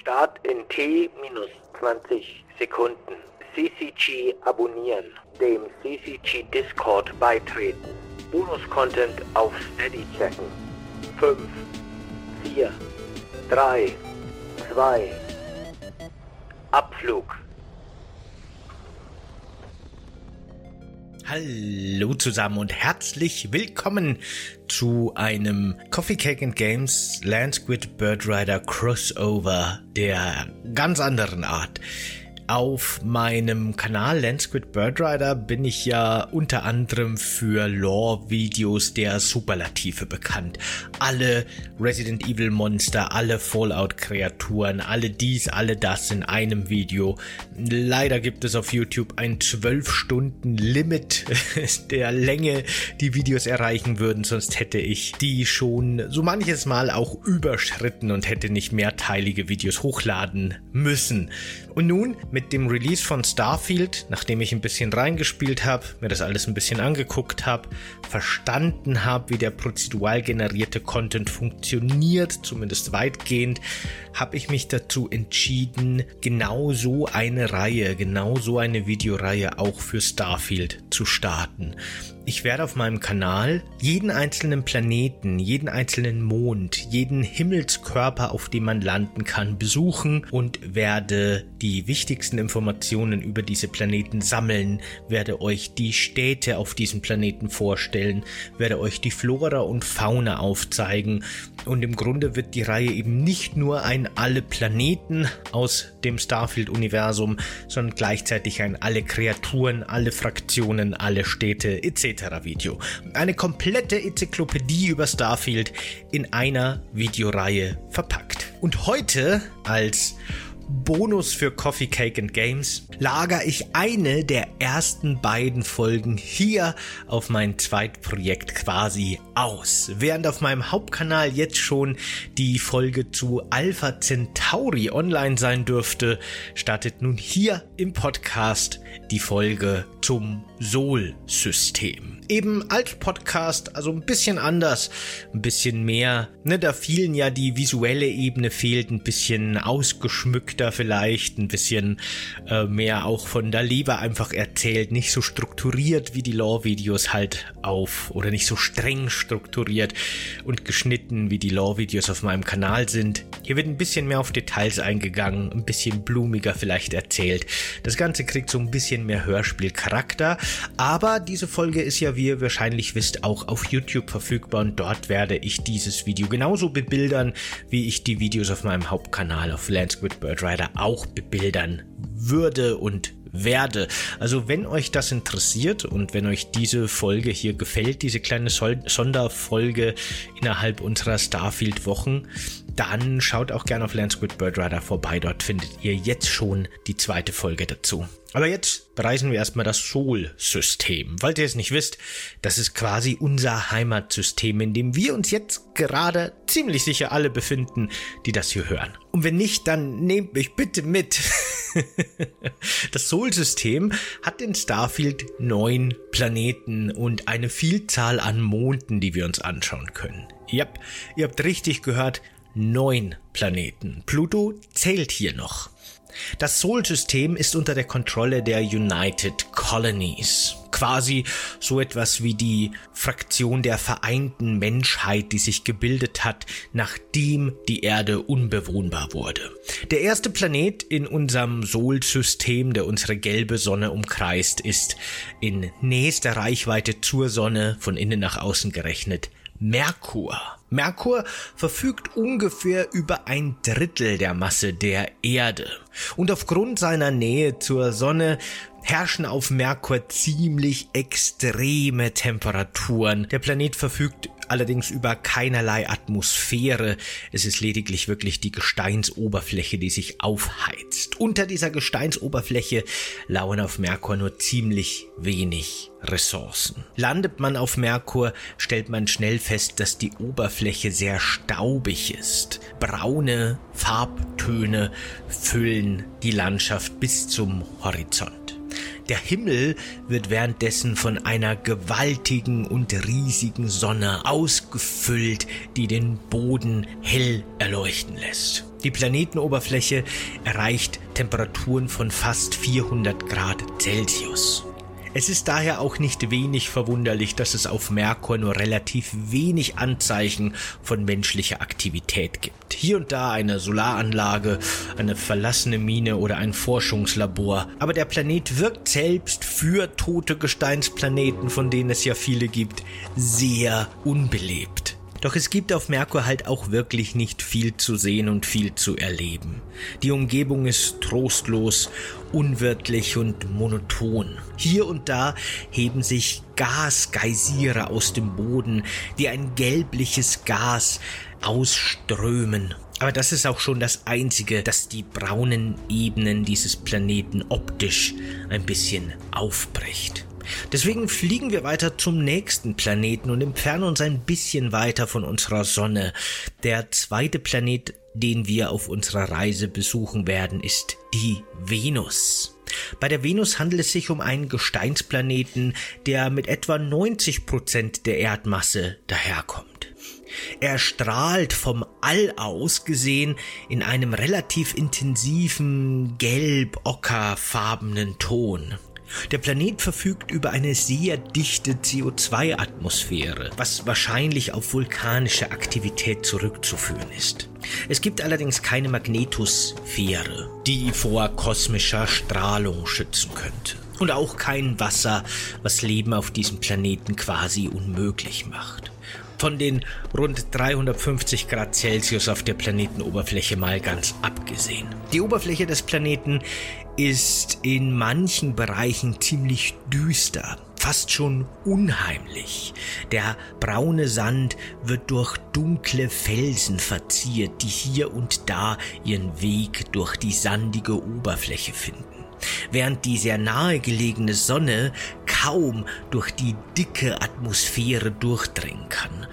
Start in T minus 20 Sekunden. CCG abonnieren. Dem CCG Discord beitreten. Bonus-Content auf Steady checken. 5, 4, 3, 2, Abflug. Hallo zusammen und herzlich willkommen zu einem Coffee Cake and Games Land Squid Bird Rider Crossover der ganz anderen Art. Auf meinem Kanal Landsquid Birdrider bin ich ja unter anderem für Lore-Videos der Superlative bekannt. Alle Resident Evil Monster, alle Fallout-Kreaturen, alle dies, alle das in einem Video. Leider gibt es auf YouTube ein 12-Stunden-Limit der Länge, die Videos erreichen würden, sonst hätte ich die schon so manches Mal auch überschritten und hätte nicht mehrteilige Videos hochladen müssen. Und nun, mit dem Release von Starfield, nachdem ich ein bisschen reingespielt habe, mir das alles ein bisschen angeguckt habe, verstanden habe, wie der prozedural generierte Content funktioniert, zumindest weitgehend, habe ich mich dazu entschieden, genau so eine Reihe, genau so eine Videoreihe auch für Starfield zu starten. Ich werde auf meinem Kanal jeden einzelnen Planeten, jeden einzelnen Mond, jeden Himmelskörper, auf dem man landen kann, besuchen und werde die wichtigsten Informationen über diese Planeten sammeln, werde euch die Städte auf diesem Planeten vorstellen, werde euch die Flora und Fauna aufzeigen und im Grunde wird die Reihe eben nicht nur ein alle Planeten aus dem Starfield-Universum, sondern gleichzeitig ein alle Kreaturen, alle Fraktionen, alle Städte etc. Video. Eine komplette Enzyklopädie über Starfield in einer Videoreihe verpackt. Und heute als Bonus für Coffee Cake and Games lager ich eine der ersten beiden Folgen hier auf mein Zweitprojekt quasi aus. Während auf meinem Hauptkanal jetzt schon die Folge zu Alpha Centauri online sein dürfte, startet nun hier im Podcast die Folge zum Sol-System eben als Podcast, also ein bisschen anders, ein bisschen mehr. Ne, da vielen ja die visuelle Ebene fehlt, ein bisschen ausgeschmückter vielleicht, ein bisschen äh, mehr auch von der Leber einfach erzählt, nicht so strukturiert wie die Lore-Videos halt auf oder nicht so streng strukturiert und geschnitten wie die Lore-Videos auf meinem Kanal sind. Hier wird ein bisschen mehr auf Details eingegangen, ein bisschen blumiger vielleicht erzählt. Das Ganze kriegt so ein bisschen mehr Hörspielcharakter, aber diese Folge ist ja wie ihr wahrscheinlich wisst, auch auf YouTube verfügbar und dort werde ich dieses Video genauso bebildern, wie ich die Videos auf meinem Hauptkanal auf Landsquid Bird Rider auch bebildern würde und werde. Also wenn euch das interessiert und wenn euch diese Folge hier gefällt, diese kleine Sonderfolge innerhalb unserer Starfield-Wochen, dann schaut auch gerne auf Landsquid Bird Rider vorbei. Dort findet ihr jetzt schon die zweite Folge dazu. Aber jetzt bereisen wir erstmal das Sol-System. Weil ihr es nicht wisst, das ist quasi unser Heimatsystem, in dem wir uns jetzt gerade ziemlich sicher alle befinden, die das hier hören. Und wenn nicht, dann nehmt mich bitte mit. das Sol-System hat in Starfield neun Planeten und eine Vielzahl an Monden, die wir uns anschauen können. Yep, ihr habt richtig gehört, neun Planeten. Pluto zählt hier noch. Das Sol-System ist unter der Kontrolle der United Colonies. Quasi so etwas wie die Fraktion der vereinten Menschheit, die sich gebildet hat, nachdem die Erde unbewohnbar wurde. Der erste Planet in unserem Sol-System, der unsere gelbe Sonne umkreist, ist in nächster Reichweite zur Sonne, von innen nach außen gerechnet, Merkur. Merkur verfügt ungefähr über ein Drittel der Masse der Erde. Und aufgrund seiner Nähe zur Sonne herrschen auf Merkur ziemlich extreme Temperaturen. Der Planet verfügt allerdings über keinerlei Atmosphäre. Es ist lediglich wirklich die Gesteinsoberfläche, die sich aufheizt. Unter dieser Gesteinsoberfläche lauern auf Merkur nur ziemlich wenig Ressourcen. Landet man auf Merkur, stellt man schnell fest, dass die Oberfläche sehr staubig ist. Braune Farbtöne füllen die Landschaft bis zum Horizont. Der Himmel wird währenddessen von einer gewaltigen und riesigen Sonne ausgefüllt, die den Boden hell erleuchten lässt. Die Planetenoberfläche erreicht Temperaturen von fast 400 Grad Celsius. Es ist daher auch nicht wenig verwunderlich, dass es auf Merkur nur relativ wenig Anzeichen von menschlicher Aktivität gibt. Hier und da eine Solaranlage, eine verlassene Mine oder ein Forschungslabor. Aber der Planet wirkt selbst für tote Gesteinsplaneten, von denen es ja viele gibt, sehr unbelebt. Doch es gibt auf Merkur halt auch wirklich nicht viel zu sehen und viel zu erleben. Die Umgebung ist trostlos, unwirtlich und monoton. Hier und da heben sich Gasgeysire aus dem Boden, die ein gelbliches Gas ausströmen. Aber das ist auch schon das Einzige, das die braunen Ebenen dieses Planeten optisch ein bisschen aufbricht. Deswegen fliegen wir weiter zum nächsten Planeten und entfernen uns ein bisschen weiter von unserer Sonne. Der zweite Planet, den wir auf unserer Reise besuchen werden, ist die Venus. Bei der Venus handelt es sich um einen Gesteinsplaneten, der mit etwa 90 Prozent der Erdmasse daherkommt. Er strahlt vom All aus gesehen in einem relativ intensiven gelb-ockerfarbenen Ton. Der Planet verfügt über eine sehr dichte CO2-Atmosphäre, was wahrscheinlich auf vulkanische Aktivität zurückzuführen ist. Es gibt allerdings keine Magnetosphäre, die vor kosmischer Strahlung schützen könnte. Und auch kein Wasser, was Leben auf diesem Planeten quasi unmöglich macht von den rund 350 Grad Celsius auf der Planetenoberfläche mal ganz abgesehen. Die Oberfläche des Planeten ist in manchen Bereichen ziemlich düster, fast schon unheimlich. Der braune Sand wird durch dunkle Felsen verziert, die hier und da ihren Weg durch die sandige Oberfläche finden während die sehr nahe gelegene Sonne kaum durch die dicke Atmosphäre durchdringen kann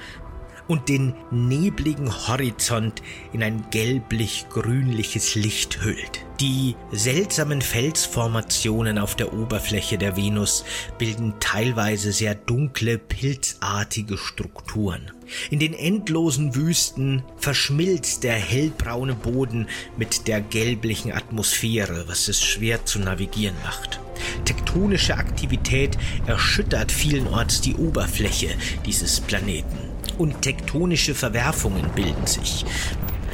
und den nebligen Horizont in ein gelblich-grünliches Licht hüllt. Die seltsamen Felsformationen auf der Oberfläche der Venus bilden teilweise sehr dunkle, pilzartige Strukturen. In den endlosen Wüsten verschmilzt der hellbraune Boden mit der gelblichen Atmosphäre, was es schwer zu navigieren macht. Tektonische Aktivität erschüttert vielenorts die Oberfläche dieses Planeten und tektonische Verwerfungen bilden sich.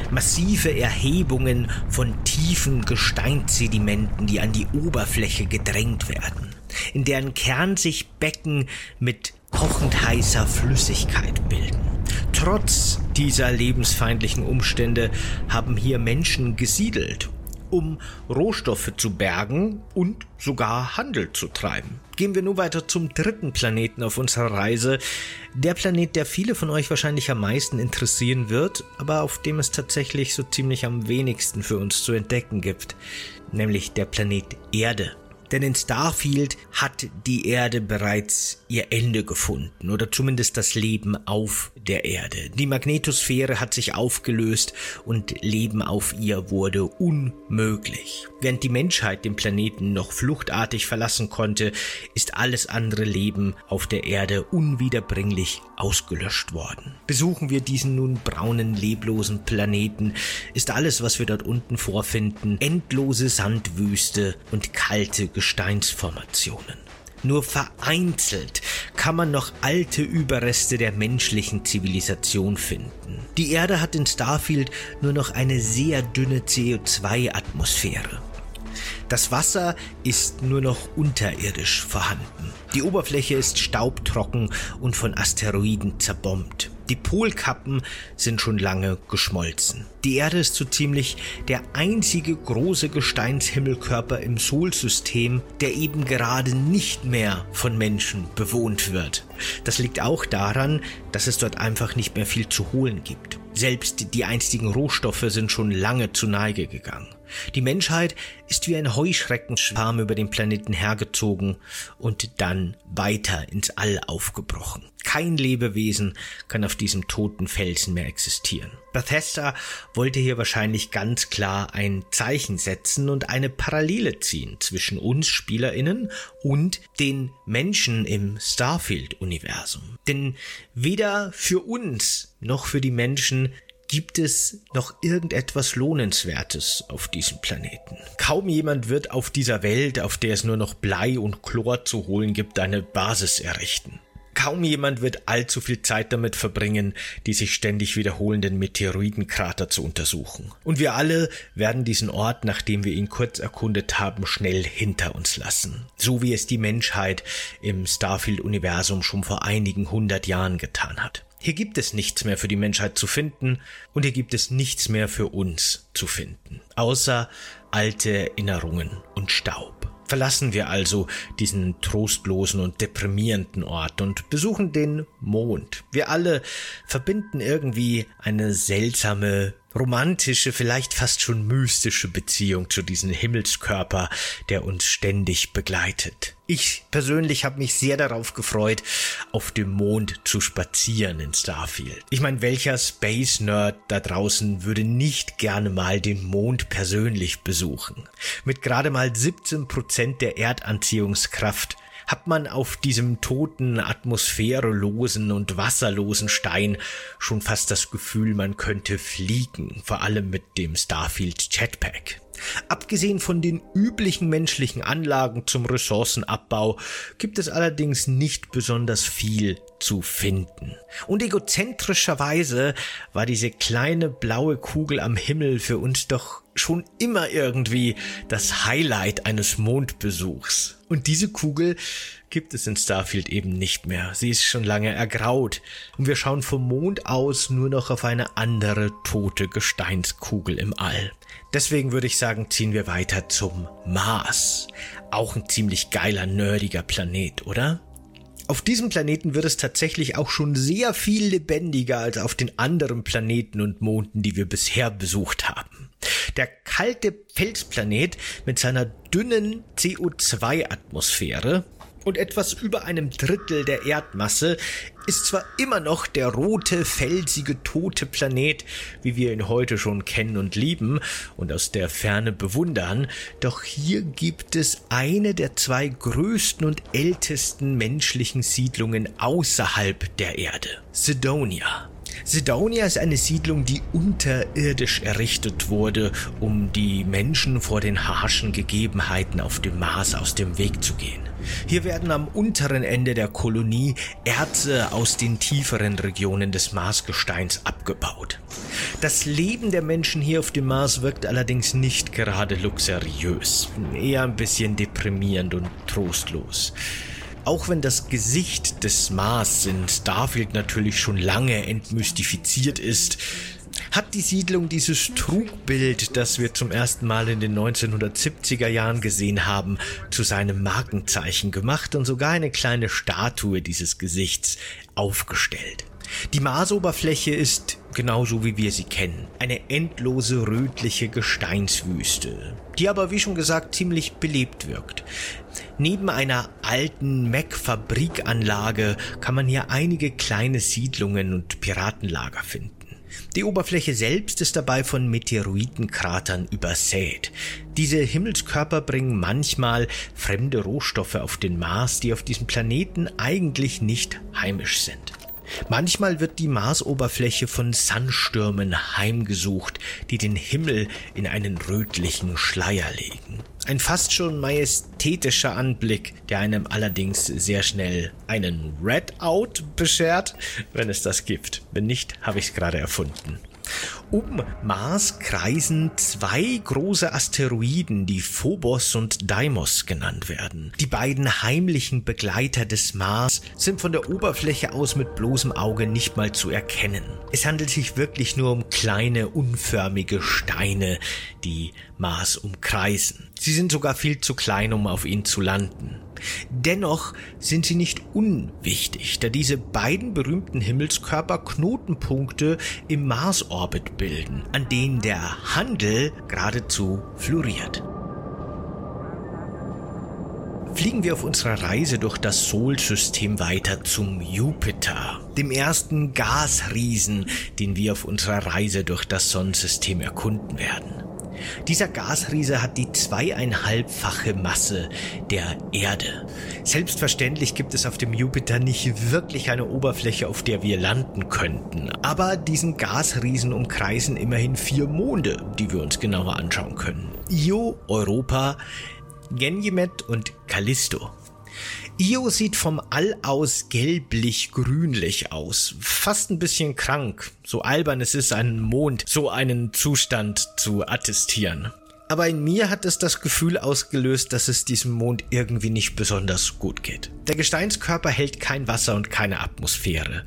Massive Erhebungen von tiefen Gesteinssedimenten, die an die Oberfläche gedrängt werden, in deren Kern sich Becken mit kochend heißer Flüssigkeit bilden. Trotz dieser lebensfeindlichen Umstände haben hier Menschen gesiedelt um Rohstoffe zu bergen und sogar Handel zu treiben. Gehen wir nun weiter zum dritten Planeten auf unserer Reise. Der Planet, der viele von euch wahrscheinlich am meisten interessieren wird, aber auf dem es tatsächlich so ziemlich am wenigsten für uns zu entdecken gibt, nämlich der Planet Erde. Denn in Starfield hat die Erde bereits ihr Ende gefunden oder zumindest das Leben auf der Erde. Die Magnetosphäre hat sich aufgelöst und Leben auf ihr wurde unmöglich. Während die Menschheit den Planeten noch fluchtartig verlassen konnte, ist alles andere Leben auf der Erde unwiederbringlich ausgelöscht worden. Besuchen wir diesen nun braunen, leblosen Planeten, ist alles, was wir dort unten vorfinden, endlose Sandwüste und kalte Gesteinsformationen. Nur vereinzelt kann man noch alte Überreste der menschlichen Zivilisation finden. Die Erde hat in Starfield nur noch eine sehr dünne CO2-Atmosphäre. Das Wasser ist nur noch unterirdisch vorhanden. Die Oberfläche ist staubtrocken und von Asteroiden zerbombt. Die Polkappen sind schon lange geschmolzen. Die Erde ist so ziemlich der einzige große Gesteinshimmelkörper im Solsystem, der eben gerade nicht mehr von Menschen bewohnt wird. Das liegt auch daran, dass es dort einfach nicht mehr viel zu holen gibt. Selbst die einstigen Rohstoffe sind schon lange zu Neige gegangen. Die Menschheit ist wie ein Heuschreckenschwarm über den Planeten hergezogen und dann weiter ins All aufgebrochen. Kein Lebewesen kann auf diesem toten Felsen mehr existieren. Bethesda wollte hier wahrscheinlich ganz klar ein Zeichen setzen und eine Parallele ziehen zwischen uns Spielerinnen und den Menschen im Starfield-Universum. Denn weder für uns noch für die Menschen Gibt es noch irgendetwas Lohnenswertes auf diesem Planeten? Kaum jemand wird auf dieser Welt, auf der es nur noch Blei und Chlor zu holen gibt, eine Basis errichten. Kaum jemand wird allzu viel Zeit damit verbringen, die sich ständig wiederholenden Meteoritenkrater zu untersuchen. Und wir alle werden diesen Ort, nachdem wir ihn kurz erkundet haben, schnell hinter uns lassen. So wie es die Menschheit im Starfield-Universum schon vor einigen hundert Jahren getan hat. Hier gibt es nichts mehr für die Menschheit zu finden und hier gibt es nichts mehr für uns zu finden, außer alte Erinnerungen und Staub. Verlassen wir also diesen trostlosen und deprimierenden Ort und besuchen den Mond. Wir alle verbinden irgendwie eine seltsame romantische, vielleicht fast schon mystische Beziehung zu diesem Himmelskörper, der uns ständig begleitet. Ich persönlich habe mich sehr darauf gefreut, auf dem Mond zu spazieren in Starfield. Ich meine, welcher Space Nerd da draußen würde nicht gerne mal den Mond persönlich besuchen? Mit gerade mal 17 Prozent der Erdanziehungskraft hat man auf diesem toten, atmosphärelosen und wasserlosen Stein schon fast das Gefühl, man könnte fliegen, vor allem mit dem Starfield Jetpack. Abgesehen von den üblichen menschlichen Anlagen zum Ressourcenabbau gibt es allerdings nicht besonders viel zu finden. Und egozentrischerweise war diese kleine blaue Kugel am Himmel für uns doch schon immer irgendwie das Highlight eines Mondbesuchs. Und diese Kugel gibt es in Starfield eben nicht mehr. Sie ist schon lange ergraut und wir schauen vom Mond aus nur noch auf eine andere tote Gesteinskugel im All. Deswegen würde ich sagen, ziehen wir weiter zum Mars. Auch ein ziemlich geiler, nerdiger Planet, oder? Auf diesem Planeten wird es tatsächlich auch schon sehr viel lebendiger als auf den anderen Planeten und Monden, die wir bisher besucht haben. Der kalte Felsplanet mit seiner dünnen CO2-Atmosphäre und etwas über einem Drittel der Erdmasse ist zwar immer noch der rote, felsige, tote Planet, wie wir ihn heute schon kennen und lieben und aus der Ferne bewundern, doch hier gibt es eine der zwei größten und ältesten menschlichen Siedlungen außerhalb der Erde, Sidonia. Sidonia ist eine Siedlung, die unterirdisch errichtet wurde, um die Menschen vor den harschen Gegebenheiten auf dem Mars aus dem Weg zu gehen. Hier werden am unteren Ende der Kolonie Erze aus den tieferen Regionen des Marsgesteins abgebaut. Das Leben der Menschen hier auf dem Mars wirkt allerdings nicht gerade luxuriös, eher ein bisschen deprimierend und trostlos. Auch wenn das Gesicht des Mars in Starfield natürlich schon lange entmystifiziert ist, hat die Siedlung dieses Trugbild, das wir zum ersten Mal in den 1970er Jahren gesehen haben, zu seinem Markenzeichen gemacht und sogar eine kleine Statue dieses Gesichts aufgestellt. Die Marsoberfläche ist genauso wie wir sie kennen. Eine endlose rötliche Gesteinswüste, die aber wie schon gesagt ziemlich belebt wirkt. Neben einer alten Mech-Fabrikanlage kann man hier einige kleine Siedlungen und Piratenlager finden. Die Oberfläche selbst ist dabei von Meteoritenkratern übersät. Diese Himmelskörper bringen manchmal fremde Rohstoffe auf den Mars, die auf diesem Planeten eigentlich nicht heimisch sind. Manchmal wird die Marsoberfläche von Sandstürmen heimgesucht, die den Himmel in einen rötlichen Schleier legen. Ein fast schon majestätischer Anblick, der einem allerdings sehr schnell einen Red-Out beschert, wenn es das gibt. Wenn nicht, habe ich es gerade erfunden. Um Mars kreisen zwei große Asteroiden, die Phobos und Deimos genannt werden. Die beiden heimlichen Begleiter des Mars sind von der Oberfläche aus mit bloßem Auge nicht mal zu erkennen. Es handelt sich wirklich nur um kleine, unförmige Steine, die Mars umkreisen. Sie sind sogar viel zu klein, um auf ihn zu landen. Dennoch sind sie nicht unwichtig, da diese beiden berühmten Himmelskörper Knotenpunkte im Marsorbit bilden, an denen der Handel geradezu floriert. Fliegen wir auf unserer Reise durch das Sol-System weiter zum Jupiter, dem ersten Gasriesen, den wir auf unserer Reise durch das Sonnensystem erkunden werden. Dieser Gasriese hat die zweieinhalbfache Masse der Erde. Selbstverständlich gibt es auf dem Jupiter nicht wirklich eine Oberfläche, auf der wir landen könnten, aber diesen Gasriesen umkreisen immerhin vier Monde, die wir uns genauer anschauen können. Io, Europa, Ganymed und Callisto. Io sieht vom All aus gelblich-grünlich aus. Fast ein bisschen krank. So albern es ist, einen Mond so einen Zustand zu attestieren. Aber in mir hat es das Gefühl ausgelöst, dass es diesem Mond irgendwie nicht besonders gut geht. Der Gesteinskörper hält kein Wasser und keine Atmosphäre.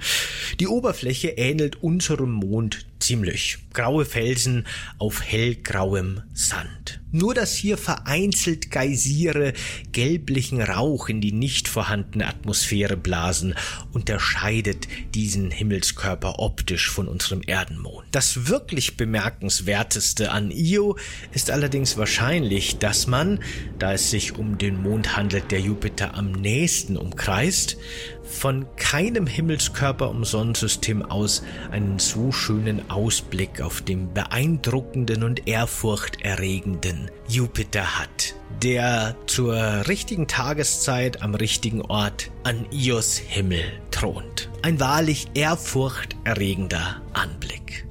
Die Oberfläche ähnelt unserem Mond ziemlich. Graue Felsen auf hellgrauem Sand. Nur dass hier vereinzelt Geysire gelblichen Rauch in die nicht vorhandene Atmosphäre blasen, unterscheidet diesen Himmelskörper optisch von unserem Erdenmond. Das wirklich bemerkenswerteste an Io ist allerdings wahrscheinlich, dass man, da es sich um den Mond handelt, der Jupiter am nächsten umkreist, von keinem Himmelskörper im Sonnensystem aus einen so schönen Ausblick auf den beeindruckenden und ehrfurchterregenden Jupiter hat, der zur richtigen Tageszeit am richtigen Ort an Ios Himmel thront. Ein wahrlich ehrfurchterregender Anblick.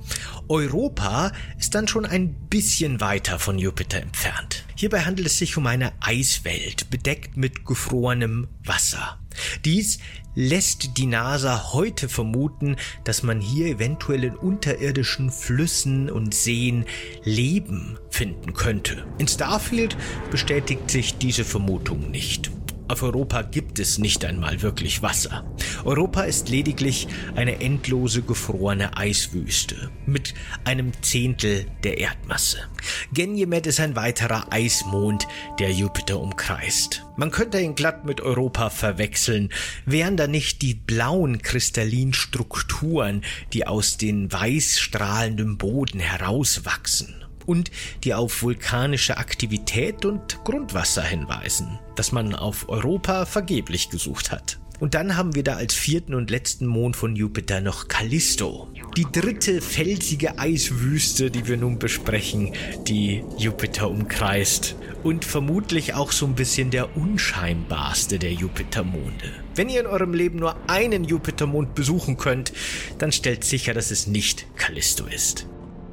Europa ist dann schon ein bisschen weiter von Jupiter entfernt. Hierbei handelt es sich um eine Eiswelt, bedeckt mit gefrorenem Wasser. Dies lässt die NASA heute vermuten, dass man hier eventuell in unterirdischen Flüssen und Seen Leben finden könnte. In Starfield bestätigt sich diese Vermutung nicht. Auf Europa gibt es nicht einmal wirklich Wasser. Europa ist lediglich eine endlose gefrorene Eiswüste mit einem Zehntel der Erdmasse. Ganymed ist ein weiterer Eismond, der Jupiter umkreist. Man könnte ihn glatt mit Europa verwechseln, wären da nicht die blauen kristallinen Strukturen, die aus den weiß strahlenden Boden herauswachsen und die auf vulkanische Aktivität und Grundwasser hinweisen, das man auf Europa vergeblich gesucht hat. Und dann haben wir da als vierten und letzten Mond von Jupiter noch Callisto. Die dritte felsige Eiswüste, die wir nun besprechen, die Jupiter umkreist. Und vermutlich auch so ein bisschen der unscheinbarste der Jupitermonde. Wenn ihr in eurem Leben nur einen Jupitermond besuchen könnt, dann stellt sicher, dass es nicht Callisto ist.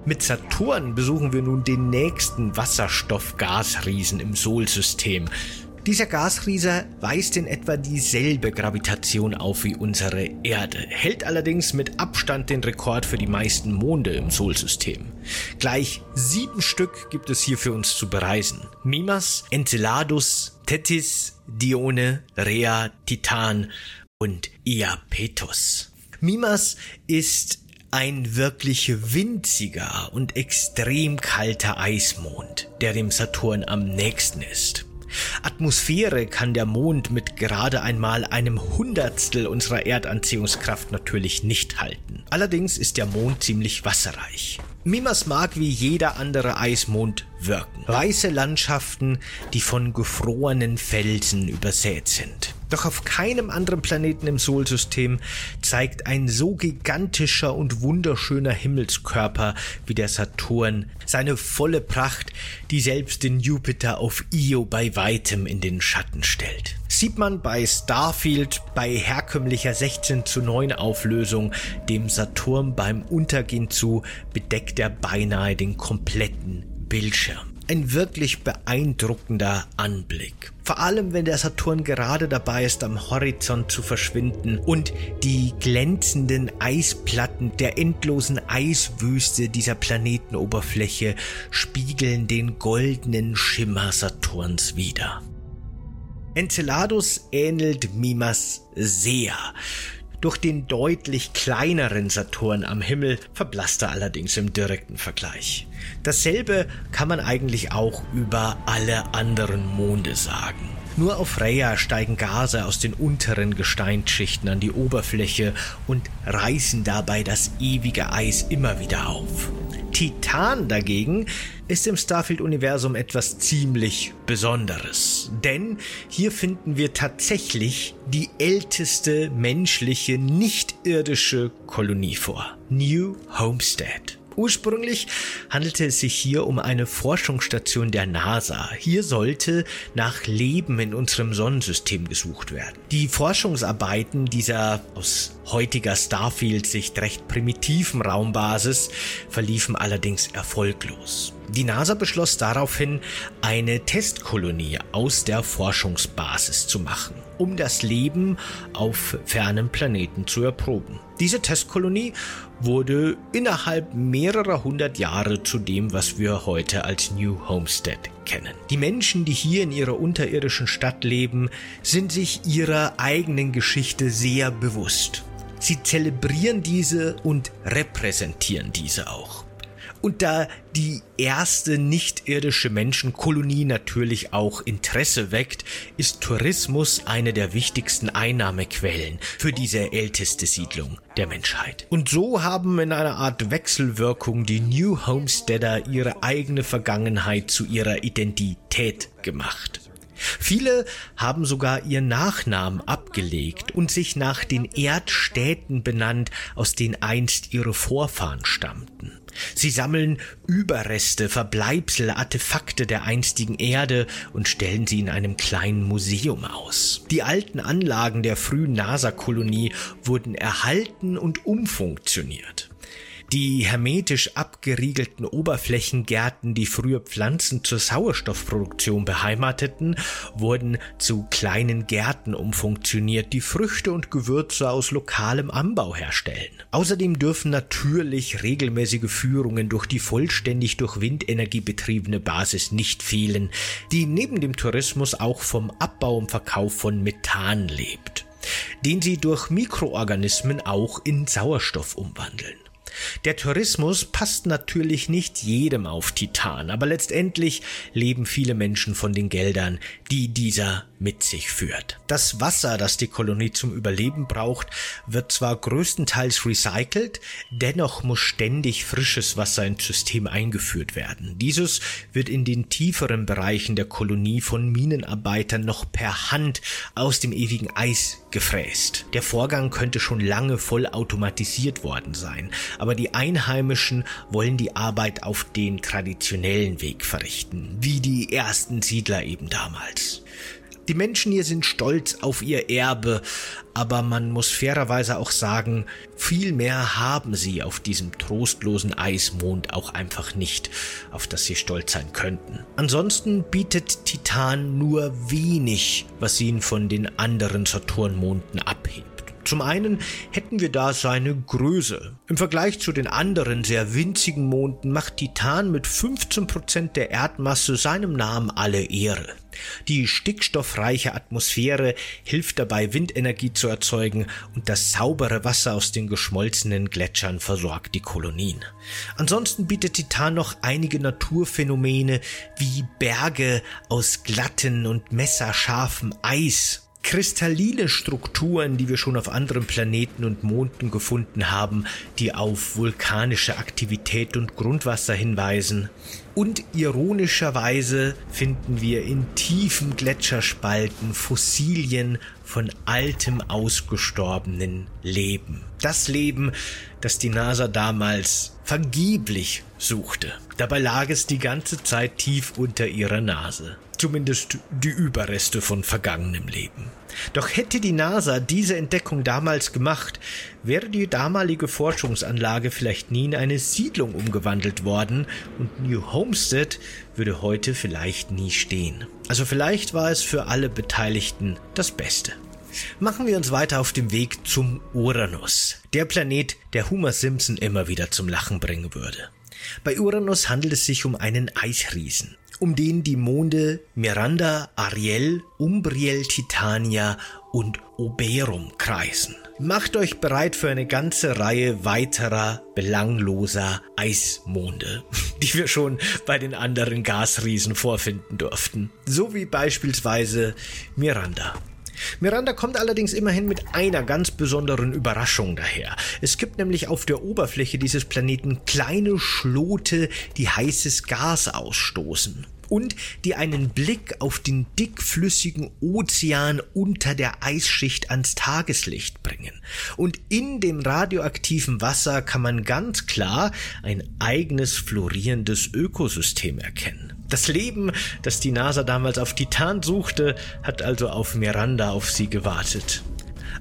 Mit Saturn besuchen wir nun den nächsten Wasserstoff-Gasriesen im Solsystem. Dieser Gasriese weist in etwa dieselbe Gravitation auf wie unsere Erde, hält allerdings mit Abstand den Rekord für die meisten Monde im Solsystem. Gleich sieben Stück gibt es hier für uns zu bereisen. Mimas, Enceladus, Tethys, Dione, Rhea, Titan und Iapetus. Mimas ist ein wirklich winziger und extrem kalter Eismond, der dem Saturn am nächsten ist. Atmosphäre kann der Mond mit gerade einmal einem Hundertstel unserer Erdanziehungskraft natürlich nicht halten. Allerdings ist der Mond ziemlich wasserreich. Mimas mag wie jeder andere Eismond wirken. Weiße Landschaften, die von gefrorenen Felsen übersät sind. Doch auf keinem anderen Planeten im Solsystem zeigt ein so gigantischer und wunderschöner Himmelskörper wie der Saturn seine volle Pracht, die selbst den Jupiter auf Io bei weitem in den Schatten stellt. Sieht man bei Starfield bei herkömmlicher 16 zu 9 Auflösung dem Saturn beim Untergehen zu, bedeckt er beinahe den kompletten Bildschirm ein wirklich beeindruckender Anblick. Vor allem, wenn der Saturn gerade dabei ist, am Horizont zu verschwinden und die glänzenden Eisplatten der endlosen Eiswüste dieser Planetenoberfläche spiegeln den goldenen Schimmer Saturns wider. Enceladus ähnelt Mimas sehr. Durch den deutlich kleineren Saturn am Himmel verblasst er allerdings im direkten Vergleich. Dasselbe kann man eigentlich auch über alle anderen Monde sagen. Nur auf Rhea steigen Gase aus den unteren Gesteinsschichten an die Oberfläche und reißen dabei das ewige Eis immer wieder auf. Titan dagegen ist im Starfield-Universum etwas ziemlich Besonderes. Denn hier finden wir tatsächlich die älteste menschliche, nicht-irdische Kolonie vor. New Homestead. Ursprünglich handelte es sich hier um eine Forschungsstation der NASA. Hier sollte nach Leben in unserem Sonnensystem gesucht werden. Die Forschungsarbeiten dieser aus heutiger Starfield-Sicht recht primitiven Raumbasis verliefen allerdings erfolglos. Die NASA beschloss daraufhin, eine Testkolonie aus der Forschungsbasis zu machen, um das Leben auf fernen Planeten zu erproben. Diese Testkolonie wurde innerhalb mehrerer hundert Jahre zu dem, was wir heute als New Homestead kennen. Die Menschen, die hier in ihrer unterirdischen Stadt leben, sind sich ihrer eigenen Geschichte sehr bewusst. Sie zelebrieren diese und repräsentieren diese auch. Und da die erste nicht-irdische Menschenkolonie natürlich auch Interesse weckt, ist Tourismus eine der wichtigsten Einnahmequellen für diese älteste Siedlung der Menschheit. Und so haben in einer Art Wechselwirkung die New Homesteader ihre eigene Vergangenheit zu ihrer Identität gemacht. Viele haben sogar ihr Nachnamen abgelegt und sich nach den Erdstädten benannt, aus denen einst ihre Vorfahren stammten. Sie sammeln Überreste, Verbleibsel, Artefakte der einstigen Erde und stellen sie in einem kleinen Museum aus. Die alten Anlagen der frühen NASA-Kolonie wurden erhalten und umfunktioniert. Die hermetisch abgeriegelten Oberflächengärten, die früher Pflanzen zur Sauerstoffproduktion beheimateten, wurden zu kleinen Gärten umfunktioniert, die Früchte und Gewürze aus lokalem Anbau herstellen. Außerdem dürfen natürlich regelmäßige Führungen durch die vollständig durch Windenergie betriebene Basis nicht fehlen, die neben dem Tourismus auch vom Abbau und Verkauf von Methan lebt den sie durch Mikroorganismen auch in Sauerstoff umwandeln. Der Tourismus passt natürlich nicht jedem auf Titan, aber letztendlich leben viele Menschen von den Geldern, die dieser mit sich führt. Das Wasser, das die Kolonie zum Überleben braucht, wird zwar größtenteils recycelt, dennoch muss ständig frisches Wasser ins System eingeführt werden. Dieses wird in den tieferen Bereichen der Kolonie von Minenarbeitern noch per Hand aus dem ewigen Eis gefräst. Der Vorgang könnte schon lange vollautomatisiert worden sein, aber die Einheimischen wollen die Arbeit auf den traditionellen Weg verrichten, wie die ersten Siedler eben damals. Die Menschen hier sind stolz auf ihr Erbe, aber man muss fairerweise auch sagen, viel mehr haben sie auf diesem trostlosen Eismond auch einfach nicht, auf das sie stolz sein könnten. Ansonsten bietet Titan nur wenig, was ihn von den anderen Saturnmonden abhebt. Zum einen hätten wir da seine Größe. Im Vergleich zu den anderen sehr winzigen Monden macht Titan mit 15% der Erdmasse seinem Namen alle Ehre. Die stickstoffreiche Atmosphäre hilft dabei, Windenergie zu erzeugen und das saubere Wasser aus den geschmolzenen Gletschern versorgt die Kolonien. Ansonsten bietet Titan noch einige Naturphänomene wie Berge aus glatten und messerscharfem Eis kristalline Strukturen, die wir schon auf anderen Planeten und Monden gefunden haben, die auf vulkanische Aktivität und Grundwasser hinweisen. Und ironischerweise finden wir in tiefen Gletscherspalten Fossilien von altem ausgestorbenen Leben. Das Leben, das die NASA damals vergeblich suchte. Dabei lag es die ganze Zeit tief unter ihrer Nase zumindest die Überreste von vergangenem Leben. Doch hätte die NASA diese Entdeckung damals gemacht, wäre die damalige Forschungsanlage vielleicht nie in eine Siedlung umgewandelt worden und New Homestead würde heute vielleicht nie stehen. Also vielleicht war es für alle Beteiligten das Beste. Machen wir uns weiter auf dem Weg zum Uranus, der Planet, der Homer Simpson immer wieder zum Lachen bringen würde. Bei Uranus handelt es sich um einen Eisriesen um den die Monde Miranda, Ariel, Umbriel, Titania und Oberum kreisen. Macht euch bereit für eine ganze Reihe weiterer belangloser Eismonde, die wir schon bei den anderen Gasriesen vorfinden durften. So wie beispielsweise Miranda. Miranda kommt allerdings immerhin mit einer ganz besonderen Überraschung daher. Es gibt nämlich auf der Oberfläche dieses Planeten kleine Schlote, die heißes Gas ausstoßen. und die einen Blick auf den dickflüssigen Ozean unter der Eisschicht ans Tageslicht bringen. Und in dem radioaktiven Wasser kann man ganz klar ein eigenes florierendes Ökosystem erkennen. Das Leben, das die NASA damals auf Titan suchte, hat also auf Miranda auf sie gewartet.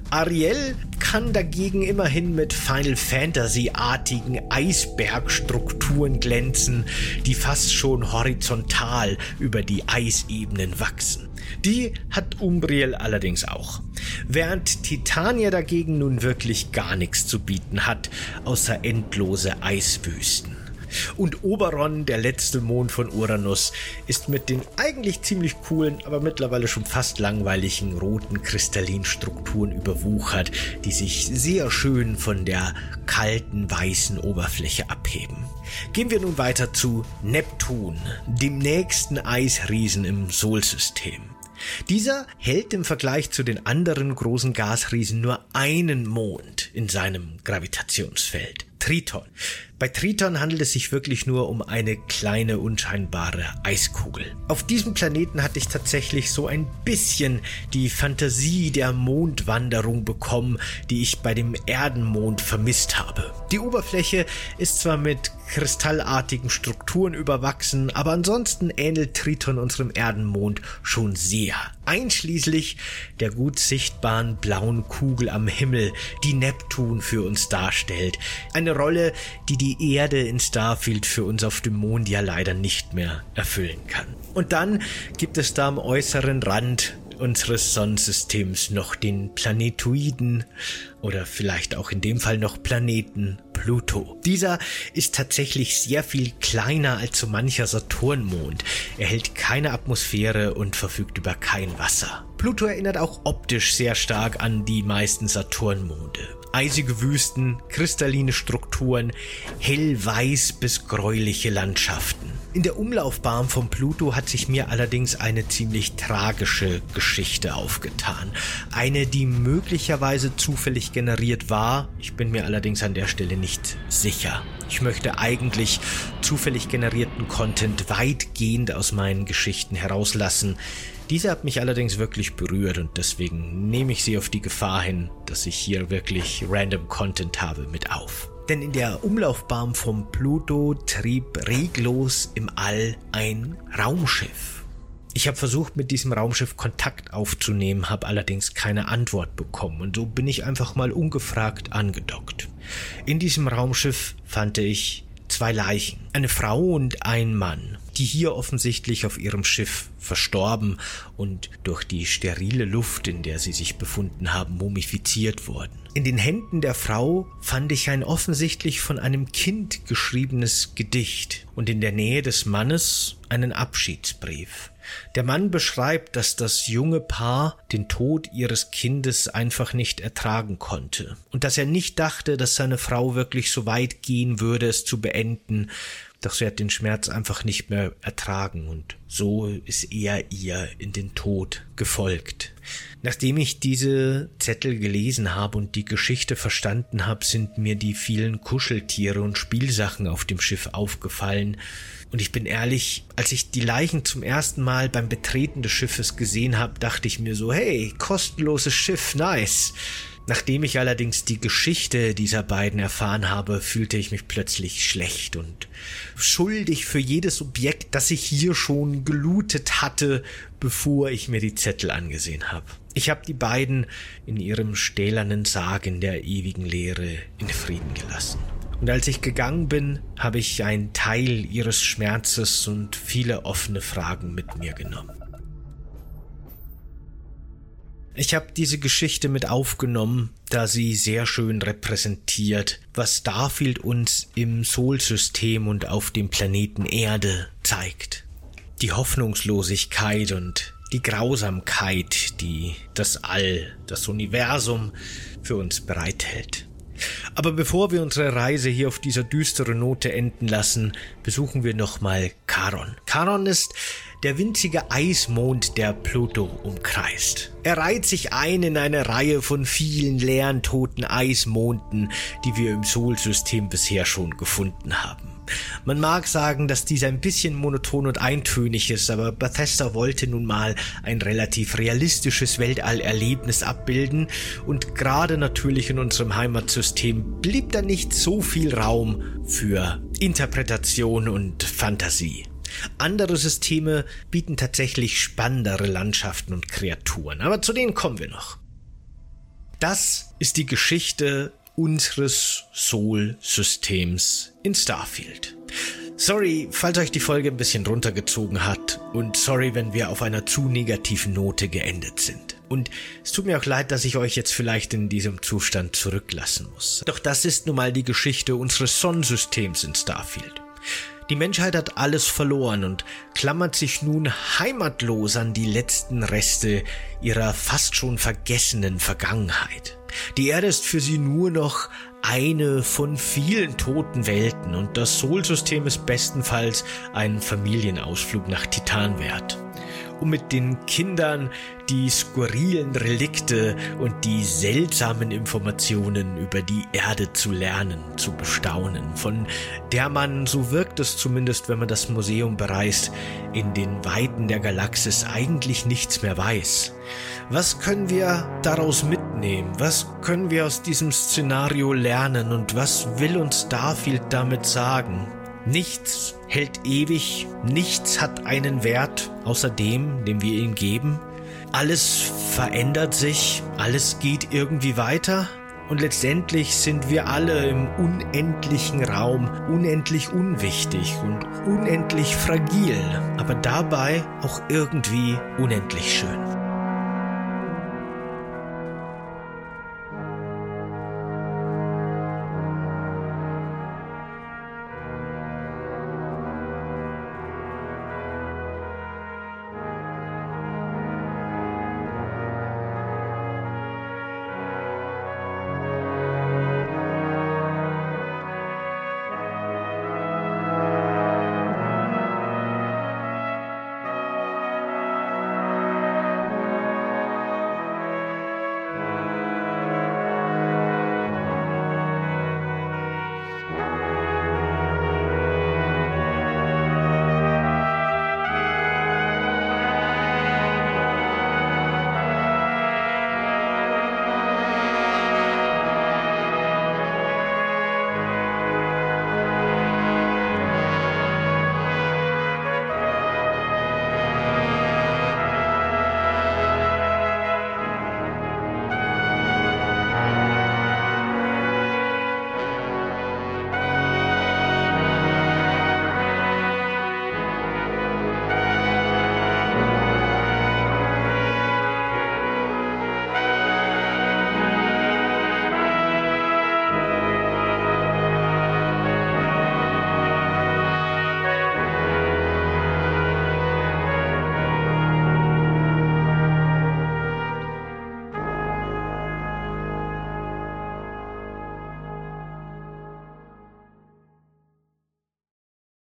Ariel kann dagegen immerhin mit Final Fantasy-artigen Eisbergstrukturen glänzen, die fast schon horizontal über die Eisebenen wachsen. Die hat Umbriel allerdings auch. Während Titania dagegen nun wirklich gar nichts zu bieten hat, außer endlose Eiswüsten. Und Oberon, der letzte Mond von Uranus, ist mit den eigentlich ziemlich coolen, aber mittlerweile schon fast langweiligen roten Kristallinstrukturen überwuchert, die sich sehr schön von der kalten weißen Oberfläche abheben. Gehen wir nun weiter zu Neptun, dem nächsten Eisriesen im Solsystem. Dieser hält im Vergleich zu den anderen großen Gasriesen nur einen Mond in seinem Gravitationsfeld. Triton. Bei Triton handelt es sich wirklich nur um eine kleine unscheinbare Eiskugel. Auf diesem Planeten hatte ich tatsächlich so ein bisschen die Fantasie der Mondwanderung bekommen, die ich bei dem Erdenmond vermisst habe. Die Oberfläche ist zwar mit kristallartigen Strukturen überwachsen, aber ansonsten ähnelt Triton unserem Erdenmond schon sehr. Einschließlich der gut sichtbaren blauen Kugel am Himmel, die Neptun für uns darstellt. Eine Rolle, die die die Erde in Starfield für uns auf dem Mond ja leider nicht mehr erfüllen kann. Und dann gibt es da am äußeren Rand unseres Sonnensystems noch den Planetoiden oder vielleicht auch in dem Fall noch Planeten Pluto. Dieser ist tatsächlich sehr viel kleiner als so mancher Saturnmond. Er hält keine Atmosphäre und verfügt über kein Wasser. Pluto erinnert auch optisch sehr stark an die meisten Saturnmonde eisige Wüsten, kristalline Strukturen, hellweiß bis gräuliche Landschaften. In der Umlaufbahn von Pluto hat sich mir allerdings eine ziemlich tragische Geschichte aufgetan. Eine, die möglicherweise zufällig generiert war, ich bin mir allerdings an der Stelle nicht sicher. Ich möchte eigentlich zufällig generierten Content weitgehend aus meinen Geschichten herauslassen. Diese hat mich allerdings wirklich berührt und deswegen nehme ich sie auf die Gefahr hin, dass ich hier wirklich random Content habe mit auf. Denn in der Umlaufbahn vom Pluto trieb reglos im All ein Raumschiff. Ich habe versucht, mit diesem Raumschiff Kontakt aufzunehmen, habe allerdings keine Antwort bekommen und so bin ich einfach mal ungefragt angedockt. In diesem Raumschiff fand ich zwei Leichen, eine Frau und ein Mann die hier offensichtlich auf ihrem Schiff verstorben und durch die sterile Luft, in der sie sich befunden haben, mumifiziert wurden. In den Händen der Frau fand ich ein offensichtlich von einem Kind geschriebenes Gedicht und in der Nähe des Mannes einen Abschiedsbrief. Der Mann beschreibt, dass das junge Paar den Tod ihres Kindes einfach nicht ertragen konnte und dass er nicht dachte, dass seine Frau wirklich so weit gehen würde, es zu beenden, doch sie hat den Schmerz einfach nicht mehr ertragen und so ist er ihr in den Tod gefolgt. Nachdem ich diese Zettel gelesen habe und die Geschichte verstanden habe, sind mir die vielen Kuscheltiere und Spielsachen auf dem Schiff aufgefallen. Und ich bin ehrlich, als ich die Leichen zum ersten Mal beim Betreten des Schiffes gesehen habe, dachte ich mir so, hey, kostenloses Schiff, nice. Nachdem ich allerdings die Geschichte dieser beiden erfahren habe, fühlte ich mich plötzlich schlecht und schuldig für jedes Objekt, das ich hier schon gelootet hatte, bevor ich mir die Zettel angesehen habe. Ich habe die beiden in ihrem stählernen Sarg in der ewigen Leere in Frieden gelassen. Und als ich gegangen bin, habe ich einen Teil ihres Schmerzes und viele offene Fragen mit mir genommen. Ich habe diese Geschichte mit aufgenommen, da sie sehr schön repräsentiert, was Starfield uns im Sol-System und auf dem Planeten Erde zeigt. Die Hoffnungslosigkeit und die Grausamkeit, die das All, das Universum für uns bereithält. Aber bevor wir unsere Reise hier auf dieser düsteren Note enden lassen, besuchen wir nochmal Charon. Charon ist der winzige Eismond, der Pluto umkreist. Er reiht sich ein in eine Reihe von vielen leeren toten Eismonden, die wir im Solsystem bisher schon gefunden haben. Man mag sagen, dass dies ein bisschen monoton und eintönig ist, aber Bethesda wollte nun mal ein relativ realistisches Weltallerlebnis abbilden und gerade natürlich in unserem Heimatsystem blieb da nicht so viel Raum für Interpretation und Fantasie. Andere Systeme bieten tatsächlich spannendere Landschaften und Kreaturen, aber zu denen kommen wir noch. Das ist die Geschichte unseres Soul-Systems in Starfield. Sorry, falls euch die Folge ein bisschen runtergezogen hat und sorry, wenn wir auf einer zu negativen Note geendet sind. Und es tut mir auch leid, dass ich euch jetzt vielleicht in diesem Zustand zurücklassen muss. Doch das ist nun mal die Geschichte unseres Sonnensystems in Starfield. Die Menschheit hat alles verloren und klammert sich nun heimatlos an die letzten Reste ihrer fast schon vergessenen Vergangenheit. Die Erde ist für sie nur noch eine von vielen toten Welten und das Sol-System ist bestenfalls ein Familienausflug nach Titan wert um mit den Kindern die skurrilen Relikte und die seltsamen Informationen über die Erde zu lernen, zu bestaunen, von der man, so wirkt es zumindest, wenn man das Museum bereist, in den Weiten der Galaxis eigentlich nichts mehr weiß. Was können wir daraus mitnehmen? Was können wir aus diesem Szenario lernen und was will uns Starfield damit sagen? Nichts hält ewig, nichts hat einen Wert außer dem, den wir ihm geben. Alles verändert sich, alles geht irgendwie weiter und letztendlich sind wir alle im unendlichen Raum unendlich unwichtig und unendlich fragil, aber dabei auch irgendwie unendlich schön.